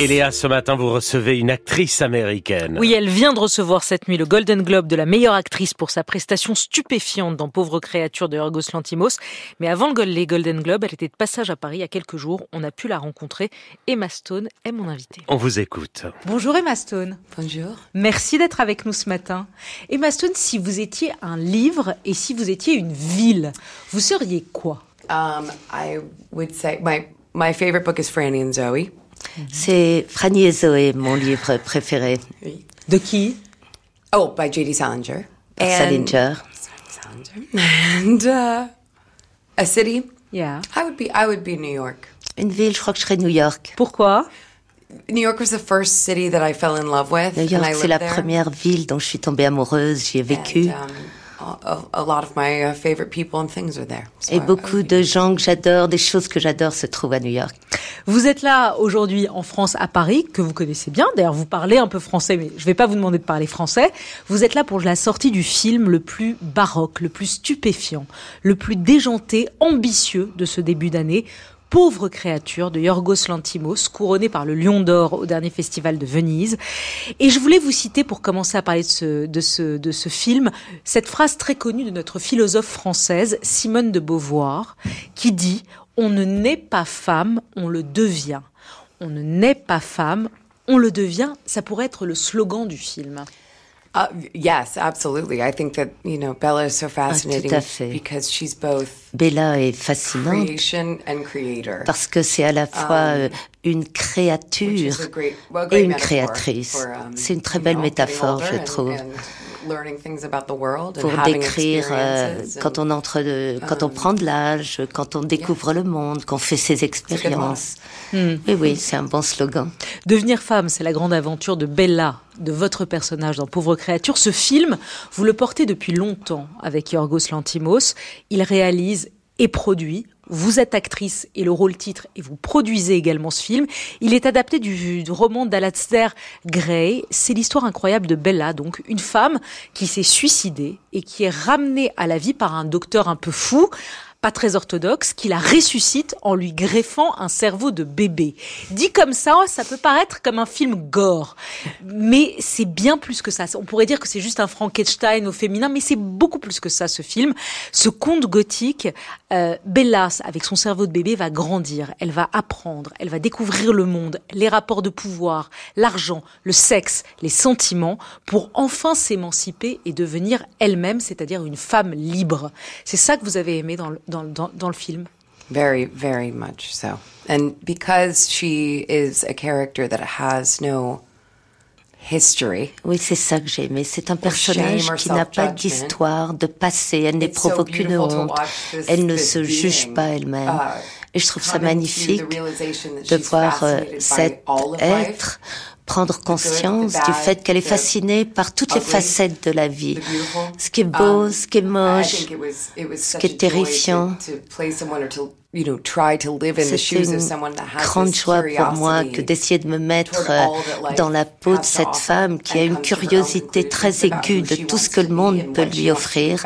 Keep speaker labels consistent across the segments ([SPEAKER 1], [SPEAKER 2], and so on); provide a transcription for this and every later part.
[SPEAKER 1] Et Léa, ce matin, vous recevez une actrice américaine.
[SPEAKER 2] Oui, elle vient de recevoir cette nuit le Golden Globe de la meilleure actrice pour sa prestation stupéfiante dans Pauvre créature de Yorgos Lantimos. Mais avant les Golden Globes, elle était de passage à Paris il y a quelques jours. On a pu la rencontrer. Emma Stone est mon invitée.
[SPEAKER 1] On vous écoute.
[SPEAKER 2] Bonjour Emma Stone.
[SPEAKER 3] Bonjour.
[SPEAKER 2] Merci d'être avec nous ce matin. Emma Stone, si vous étiez un livre et si vous étiez une ville, vous seriez quoi?
[SPEAKER 3] Um, I would say my my favorite book is Franny and Zoe.
[SPEAKER 4] C'est Franny et Zoé, mon livre préféré.
[SPEAKER 2] De qui?
[SPEAKER 3] Oh, by J.D. Salinger.
[SPEAKER 4] And Salinger.
[SPEAKER 3] Salinger. And uh, a city?
[SPEAKER 2] Yeah.
[SPEAKER 3] I would be I would be New York.
[SPEAKER 4] Une ville, je crois que je serais New York.
[SPEAKER 2] Pourquoi?
[SPEAKER 3] New York was the first city that I fell in love with.
[SPEAKER 4] New York, c'est la première ville dont je suis tombée amoureuse. J'y ai vécu.
[SPEAKER 3] And, um, a, lot of my uh, favorite people and things are there.
[SPEAKER 4] Et beaucoup de gens que j'adore, des choses que j'adore se trouvent à New York.
[SPEAKER 2] Vous êtes là aujourd'hui en France, à Paris, que vous connaissez bien. D'ailleurs, vous parlez un peu français, mais je ne vais pas vous demander de parler français. Vous êtes là pour la sortie du film le plus baroque, le plus stupéfiant, le plus déjanté, ambitieux de ce début d'année. Pauvre créature de Yorgos Lantimos, couronné par le Lion d'Or au dernier festival de Venise. Et je voulais vous citer, pour commencer à parler de ce, de ce film, cette phrase très connue de notre philosophe française, Simone de Beauvoir, qui dit « On ne naît pas femme, on le devient. On ne naît pas femme, on le devient. » Ça pourrait être le slogan du film.
[SPEAKER 3] Uh, yes, absolutely. I think that you know Bella is so fascinating
[SPEAKER 4] ah, à fait.
[SPEAKER 3] because she's both
[SPEAKER 4] Bella est fascinante
[SPEAKER 3] creation and creator.
[SPEAKER 4] parce que c'est à la fois um, une créature
[SPEAKER 3] great, well,
[SPEAKER 4] et une créatrice. Um, c'est une très belle métaphore, je trouve.
[SPEAKER 3] And,
[SPEAKER 4] pour décrire euh, quand on entre, de, quand on um, prend de l'âge, quand on découvre le monde, qu'on fait ses expériences. Hmm. Oui, oui, c'est un bon slogan.
[SPEAKER 2] Devenir femme, c'est la grande aventure de Bella, de votre personnage dans Pauvre créature. Ce film, vous le portez depuis longtemps avec Yorgos Lantimos. Il réalise et produit vous êtes actrice et le rôle titre et vous produisez également ce film. Il est adapté du, roman d'Alastair Gray. C'est l'histoire incroyable de Bella, donc une femme qui s'est suicidée et qui est ramenée à la vie par un docteur un peu fou pas très orthodoxe, qui la ressuscite en lui greffant un cerveau de bébé. Dit comme ça, ça peut paraître comme un film gore, mais c'est bien plus que ça. On pourrait dire que c'est juste un Frankenstein au féminin, mais c'est beaucoup plus que ça, ce film. Ce conte gothique, euh, Bella, avec son cerveau de bébé, va grandir, elle va apprendre, elle va découvrir le monde, les rapports de pouvoir, l'argent, le sexe, les sentiments, pour enfin s'émanciper et devenir elle-même, c'est-à-dire une femme libre. C'est ça que vous avez aimé dans le dans, dans le film.
[SPEAKER 3] Very, very much so. And because she is a character that has no history.
[SPEAKER 4] Oui, c'est ça que j'ai aimé. C'est un personnage qui n'a pas d'histoire, de passé. Elle n'éprouve aucune honte. Elle ne se juge pas elle-même. Uh, Et je trouve ça magnifique de voir euh, cet être prendre conscience du fait qu'elle est fascinée par toutes les facettes de la vie. Ce qui est beau, ce qui est moche, ce qui est terrifiant. C'était une grande joie pour moi que d'essayer de me mettre euh, dans la peau de cette femme qui a une curiosité très aiguë de tout ce que le monde peut lui offrir.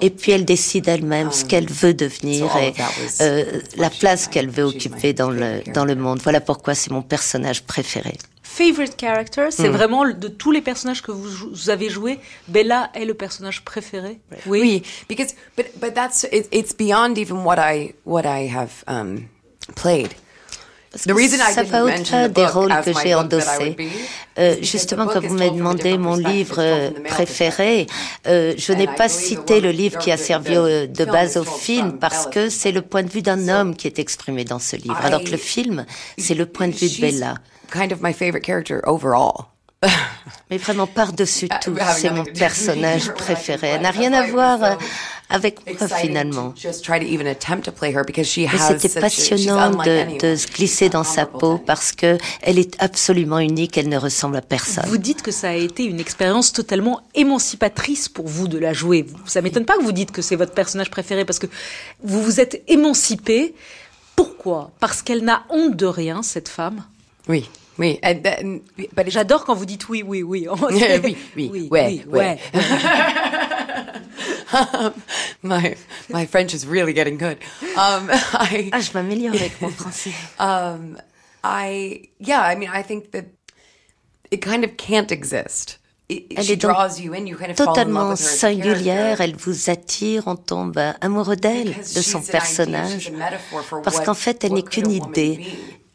[SPEAKER 4] Et puis elle décide elle-même ce qu'elle veut devenir et euh, la place qu'elle veut occuper dans le, dans le monde. Voilà pourquoi c'est mon personnage préféré
[SPEAKER 2] favorite character, c'est mm. vraiment de tous les personnages que vous, vous, avez joués, Bella est le personnage préféré.
[SPEAKER 3] Oui, oui because but but that's it, it's beyond even what I what I have um, played.
[SPEAKER 4] The reason ça va au-delà des rôles que j'ai endossés. Euh, justement, quand vous m'avez demandé mon livre préféré, euh, je n'ai pas cité le livre qui a servi de base au film parce que c'est le point de vue d'un homme qui est exprimé dans ce livre, alors que le film, c'est le point de vue de Bella
[SPEAKER 3] kind of my favorite character overall.
[SPEAKER 4] Mais vraiment par-dessus tout, c'est mon personnage préféré. Elle n'a rien à voir euh, avec moi finalement. Mais c'était passionnant de, de, se glisser dans sa peau parce que elle est absolument unique, elle ne ressemble à personne.
[SPEAKER 2] Vous dites que ça a été une expérience totalement émancipatrice pour vous de la jouer. Ça m'étonne pas que vous dites que c'est votre personnage préféré parce que vous vous êtes émancipé. Pourquoi? Parce qu'elle n'a honte de rien, cette femme?
[SPEAKER 3] Oui. Oui,
[SPEAKER 2] j'adore quand vous dites oui, oui, oui.
[SPEAKER 3] oui, oui, oui, ouais, ouais. um, my my French is really getting good. Um,
[SPEAKER 4] I, ah, je m'améliore avec mon français. Um,
[SPEAKER 3] I, yeah, I mean, I think that it kind of can't exist.
[SPEAKER 4] Elle est donc totalement singulière, elle vous attire, on tombe amoureux d'elle, de son personnage, parce qu'en fait, elle n'est qu'une idée,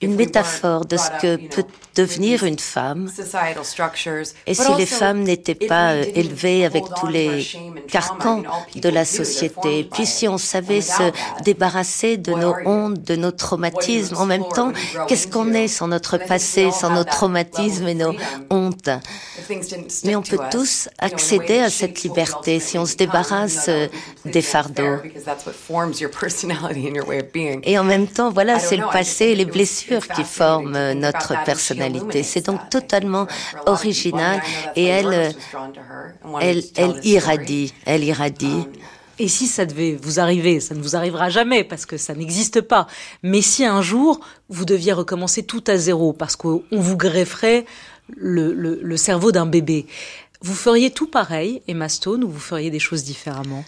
[SPEAKER 4] une métaphore de ce que peut devenir une femme. Et si les femmes n'étaient pas euh, élevées avec tous les carcans de la société, puis si on savait se débarrasser de nos hontes, de nos traumatismes, en même temps, qu'est-ce qu'on est sans notre passé, sans nos traumatismes et nos hontes? Mais on peut tous accéder à cette liberté. Si on se débarrasse euh, des fardeaux. Et en même temps, voilà, c'est le passé et les blessures qui forment euh, notre personnalité. C'est donc totalement original et elle, elle, elle irradie, elle irradie.
[SPEAKER 2] Et si ça devait vous arriver, ça ne vous arrivera jamais parce que ça n'existe pas. Mais si un jour vous deviez recommencer tout à zéro parce qu'on vous grefferait le, le cerveau d'un bébé, vous feriez tout pareil, Emma Stone, ou vous feriez des choses différemment?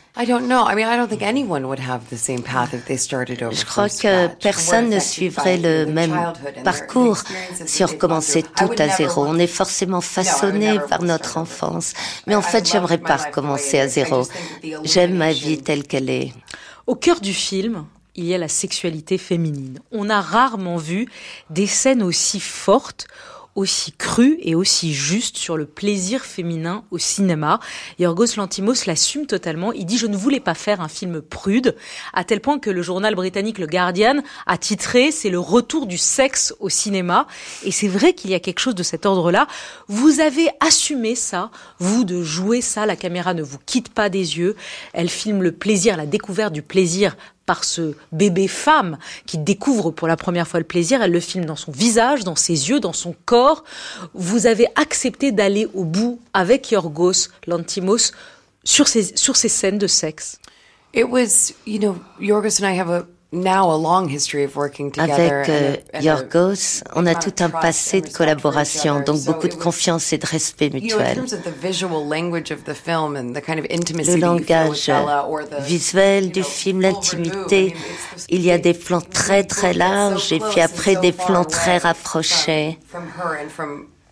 [SPEAKER 4] Je crois que personne ne suivrait le même parcours si on recommençait tout à zéro. On est forcément façonné par notre enfance. Mais en fait, j'aimerais pas recommencer à zéro. J'aime ma vie telle qu'elle est.
[SPEAKER 2] Au cœur du film, il y a la sexualité féminine. On a rarement vu des scènes aussi fortes aussi cru et aussi juste sur le plaisir féminin au cinéma. Yorgos Lantimos l'assume totalement. Il dit je ne voulais pas faire un film prude, à tel point que le journal britannique Le Guardian a titré c'est le retour du sexe au cinéma. Et c'est vrai qu'il y a quelque chose de cet ordre-là. Vous avez assumé ça, vous, de jouer ça. La caméra ne vous quitte pas des yeux. Elle filme le plaisir, la découverte du plaisir par ce bébé femme qui découvre pour la première fois le plaisir. Elle le filme dans son visage, dans ses yeux, dans son corps. Vous avez accepté d'aller au bout avec Yorgos Lantimos sur ces, sur ces scènes de sexe.
[SPEAKER 3] It was, you know, Yorgos and I have a
[SPEAKER 4] avec euh, Yorgos, on a tout un passé de collaboration, donc beaucoup de confiance et de respect mutuel. Le langage visuel du film, l'intimité, il y a des plans très très larges et puis après des plans très rapprochés.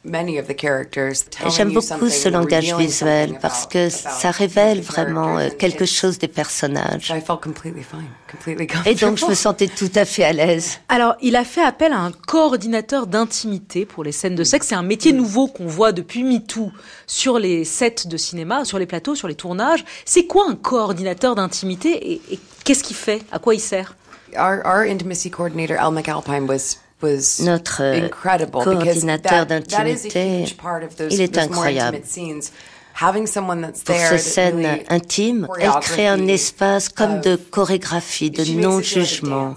[SPEAKER 4] J'aime beaucoup ce langage visuel parce que ça révèle vraiment euh, quelque chose des personnages. Et donc je me sentais tout à fait à l'aise.
[SPEAKER 2] Alors il a fait appel à un coordinateur d'intimité pour les scènes de sexe. C'est un métier nouveau qu'on voit depuis MeToo sur les sets de cinéma, sur les plateaux, sur les tournages. C'est quoi un coordinateur d'intimité et, et qu'est-ce qu'il fait? À quoi il sert?
[SPEAKER 3] Our, our intimacy coordinator, Al McAlpine, was
[SPEAKER 4] notre euh, coordinateur d'intimité, il est incroyable. Pour ces scènes intimes, elle crée un espace comme de chorégraphie, de non-jugement.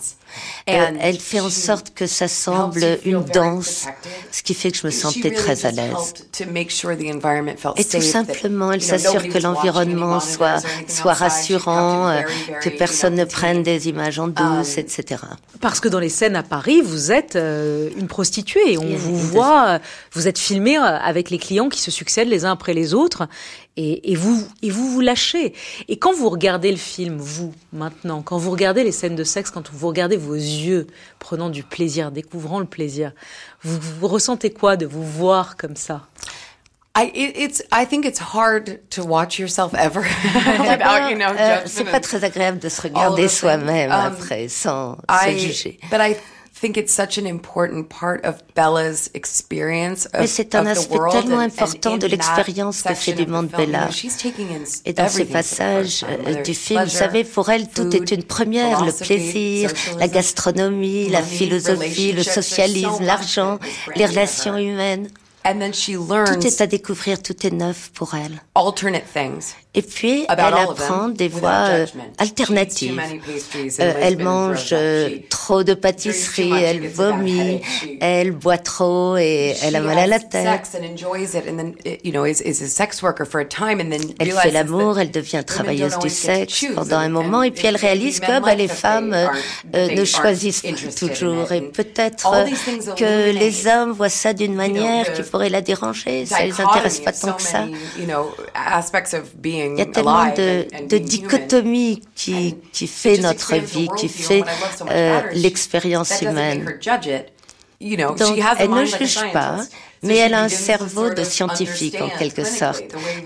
[SPEAKER 4] Euh, elle fait en sorte que ça semble une danse, ce qui fait que je me sentais très à l'aise. Et tout simplement, elle s'assure que l'environnement soit, soit rassurant, euh, que personne ne prenne des images en douce, um, etc.
[SPEAKER 2] Parce que dans les scènes à Paris, vous êtes euh, une prostituée. On vous voit, vous êtes filmé avec les clients qui se succèdent les uns après les autres et, vous et vous vous lâchez. Et quand vous regardez le film, vous maintenant, quand vous regardez les scènes de sexe, quand vous regardez vos yeux prenant du plaisir, découvrant le plaisir, vous, vous ressentez quoi de vous voir comme ça?
[SPEAKER 3] I, it's, I think it's hard to watch yourself ever
[SPEAKER 4] euh, C'est pas très agréable de se regarder soi-même um, après, sans se juger.
[SPEAKER 3] But I think it's such an important part of Bella's experience of,
[SPEAKER 4] Mais c'est un aspect tellement important de l'expérience que fait du monde Bella. Et dans ces passages euh, du film, vous savez, pour elle, tout est une première, le plaisir, la gastronomie, la philosophie, le socialisme, l'argent, les relations humaines. Tout est à découvrir, tout est neuf pour elle. Et puis, elle apprend des voies euh, alternatives. Euh, elle mange euh, trop de pâtisseries, elle vomit, elle boit trop et elle a mal à la tête. Elle fait l'amour, elle devient travailleuse du sexe pendant un moment et puis elle réalise que bah, les femmes ne choisissent pas toujours et peut-être que les hommes voient ça d'une manière qui pourrait la déranger. Ça les intéresse pas tant que ça. Il y a tellement de, de dichotomies qui, qui fait notre vie, qui fait euh, l'expérience humaine. Donc, elle ne juge pas, mais elle a un cerveau de scientifique en quelque sorte.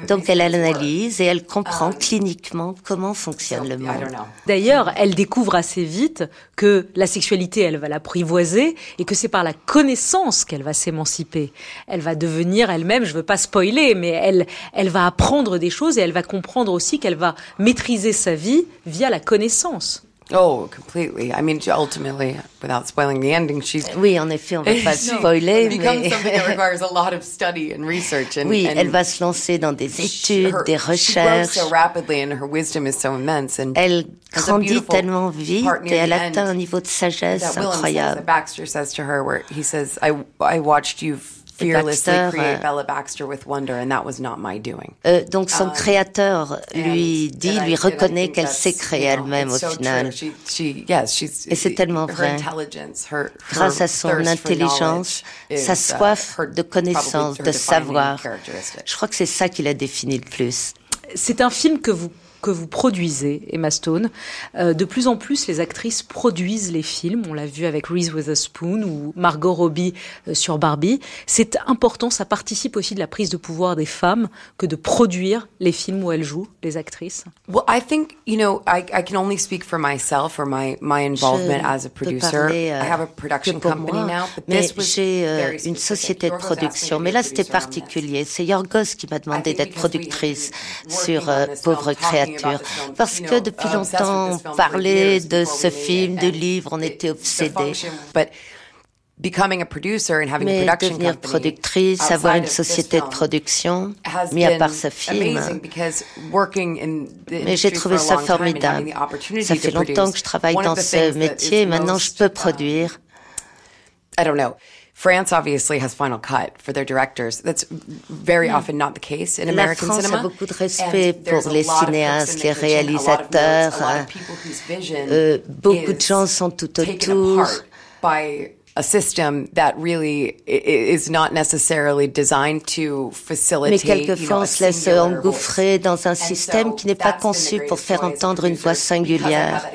[SPEAKER 4] Donc elle analyse et elle comprend cliniquement comment fonctionne le monde.
[SPEAKER 2] D'ailleurs, elle découvre assez vite que la sexualité, elle va l'apprivoiser et que c'est par la connaissance qu'elle va s'émanciper. Elle va devenir elle-même, je veux pas spoiler, mais elle, elle va apprendre des choses et elle va comprendre aussi qu'elle va maîtriser sa vie via la connaissance.
[SPEAKER 3] Oh, completely. I mean, ultimately, without spoiling the ending, she's.
[SPEAKER 4] Oui, en effet, on va pas spoiler,
[SPEAKER 3] mais. something that requires a lot of study and research. And,
[SPEAKER 4] oui, elle va se lancer dans des études, her, des recherches.
[SPEAKER 3] She grows so rapidly, and her wisdom is so immense. And
[SPEAKER 4] elle grandit tellement vite et elle atteint un niveau de sagesse incroyable.
[SPEAKER 3] Baxter says to her, where he says, "I, I watched you." Fearlessly create Bella Baxter with wonder, and that was not my doing.
[SPEAKER 4] Euh, donc son um, créateur lui dit, lui reconnaît qu'elle s'est créée elle-même au final. et c'est tellement vrai. Grâce à son intelligence, sa uh, soif de connaissance, de savoir. Je crois que c'est ça qui la définit le plus.
[SPEAKER 2] C'est un film que vous que vous produisez, Emma Stone. Euh, de plus en plus, les actrices produisent les films. On l'a vu avec Reese Witherspoon ou Margot Robbie euh, sur Barbie. C'est important, ça participe aussi de la prise de pouvoir des femmes que de produire les films où elles jouent, les actrices.
[SPEAKER 3] Well, I think, you know, I, I can only speak for myself or my, my involvement as a producer.
[SPEAKER 4] Parler, euh, I have a production company moi, now, but mais j'ai euh, une société de production. Mais là, c'était particulier. C'est Yorgos qui m'a demandé d'être productrice sur euh, Pauvre parce que depuis longtemps, on parlait de ce film, de livre, on était obsédés. Mais devenir productrice, avoir une société de production, mis à part ce film. Mais j'ai trouvé ça formidable. Ça fait longtemps que je travaille dans ce métier, maintenant je peux produire.
[SPEAKER 3] France obviously has final cut for their directors. That's very hmm. often not the case in American
[SPEAKER 4] La
[SPEAKER 3] France cinema.
[SPEAKER 4] a beaucoup de respect pour les cinéastes, les réalisateurs. Euh, beaucoup de gens sont tout autour
[SPEAKER 3] a system that really is not necessarily designed to facilitate.
[SPEAKER 4] Mais quelquefois, on se laisse engouffrer dans un système qui n'est pas conçu pour faire entendre une voix singulière.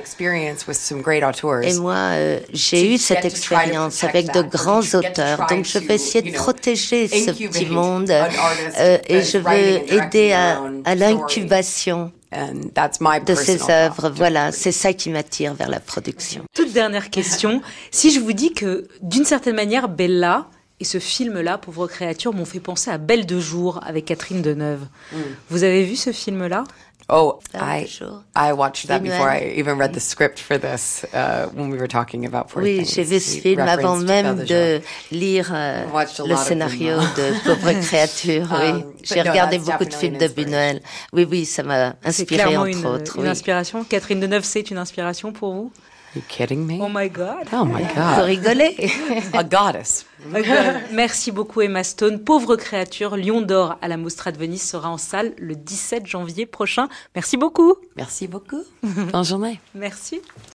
[SPEAKER 4] Et moi, euh, j'ai eu cette expérience avec de grands auteurs, donc je vais essayer de protéger ce petit monde euh, et je veux aider à, à l'incubation de ses œuvres. Voilà, c'est ça qui m'attire vers la production.
[SPEAKER 2] Toute dernière question. si je vous dis que, d'une certaine manière, Bella et ce film-là, Pauvre créature, m'ont fait penser à Belle de jour avec Catherine Deneuve. Mm. Vous avez vu ce film-là?
[SPEAKER 3] Oh, I, I watched that before I? Even read the script for this uh, when we were talking about Poor
[SPEAKER 4] Oui, j'ai vu ce film avant même de lire euh, le scénario de Pauvre créature. Oui, um, j'ai regardé beaucoup de films de Buñuel. Oui, oui, ça m'a inspiré entre
[SPEAKER 2] une,
[SPEAKER 4] autres.
[SPEAKER 2] Une inspiration. Catherine Deneuve, c'est une inspiration pour vous?
[SPEAKER 3] You kidding me?
[SPEAKER 2] Oh my God.
[SPEAKER 3] Oh my God.
[SPEAKER 4] Faut rigoler.
[SPEAKER 3] A goddess.
[SPEAKER 2] Merci beaucoup Emma Stone. Pauvre créature, Lion d'or à la Mostra de Venise sera en salle le 17 janvier prochain. Merci beaucoup.
[SPEAKER 3] Merci beaucoup. Bonne journée.
[SPEAKER 2] Merci.